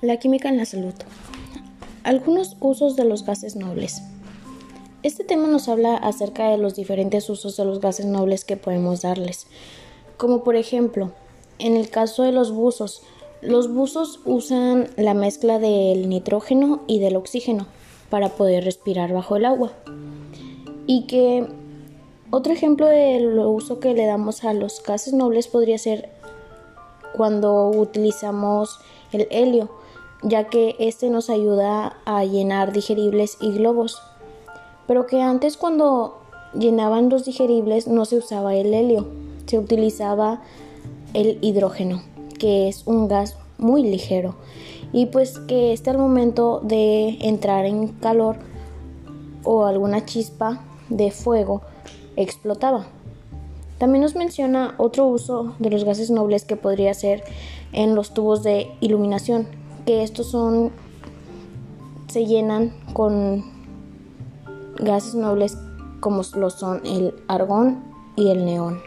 La química en la salud. Algunos usos de los gases nobles. Este tema nos habla acerca de los diferentes usos de los gases nobles que podemos darles, como por ejemplo, en el caso de los buzos, los buzos usan la mezcla del nitrógeno y del oxígeno para poder respirar bajo el agua. Y que otro ejemplo del uso que le damos a los gases nobles podría ser cuando utilizamos el helio, ya que este nos ayuda a llenar digeribles y globos pero que antes cuando llenaban los digeribles no se usaba el helio, se utilizaba el hidrógeno, que es un gas muy ligero y pues que este al momento de entrar en calor o alguna chispa de fuego explotaba. También nos menciona otro uso de los gases nobles que podría ser en los tubos de iluminación, que estos son se llenan con gases nobles como lo son el argón y el neón.